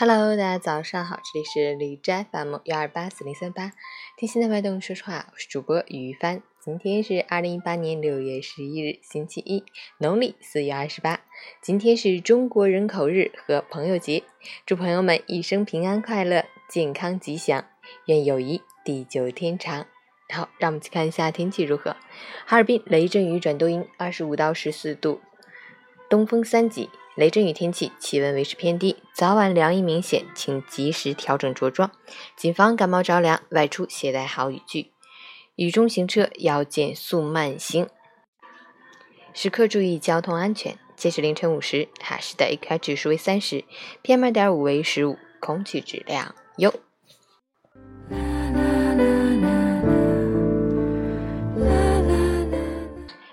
Hello，大家早上好，这里是李斋 FM 幺二八四零三八，听心的脉动说说话，我是主播于帆。今天是二零一八年六月十一日，星期一，农历四月二十八。今天是中国人口日和朋友节，祝朋友们一生平安快乐，健康吉祥，愿友谊地久天长。好，让我们去看一下天气如何。哈尔滨雷阵雨转多云，二十五到十四度，东风三级。雷阵雨天气，气温维持偏低，早晚凉意明显，请及时调整着装，谨防感冒着凉。外出携带好雨具，雨中行车要减速慢行，时刻注意交通安全。截止凌晨五时，哈市的 AQI 指数为三十，PM 二点五为十五，空气质量优。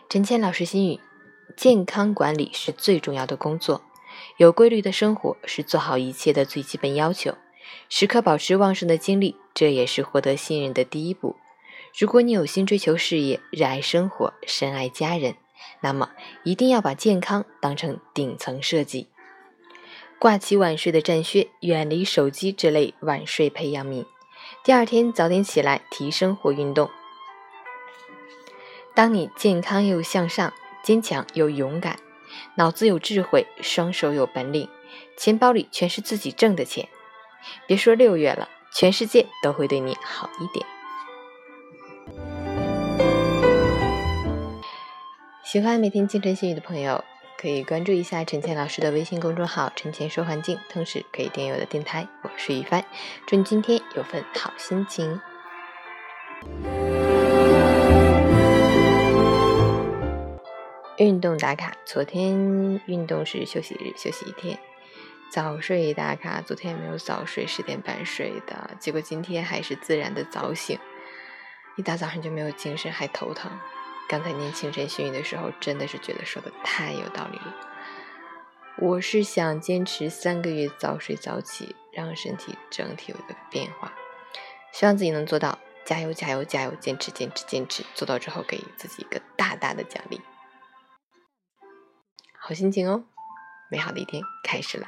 陈谦老师心语。健康管理是最重要的工作，有规律的生活是做好一切的最基本要求。时刻保持旺盛的精力，这也是获得信任的第一步。如果你有心追求事业，热爱生活，深爱家人，那么一定要把健康当成顶层设计。挂起晚睡的战靴，远离手机这类晚睡培养皿。第二天早点起来，提升或运动。当你健康又向上。坚强又勇敢，脑子有智慧，双手有本领，钱包里全是自己挣的钱。别说六月了，全世界都会对你好一点。喜欢每天清晨心语的朋友，可以关注一下陈倩老师的微信公众号“陈倩说环境”，同时可以订阅我的电台。我是雨帆，祝你今天有份好心情。运动打卡，昨天运动是休息日，休息一天。早睡打卡，昨天没有早睡，十点半睡的，结果今天还是自然的早醒，一大早上就没有精神，还头疼。刚才念清晨训语的时候，真的是觉得说的太有道理了。我是想坚持三个月早睡早起，让身体整体有一个变化，希望自己能做到，加油加油加油，坚持坚持坚持，做到之后给自己一个大大的奖励。好心情哦，美好的一天开始了。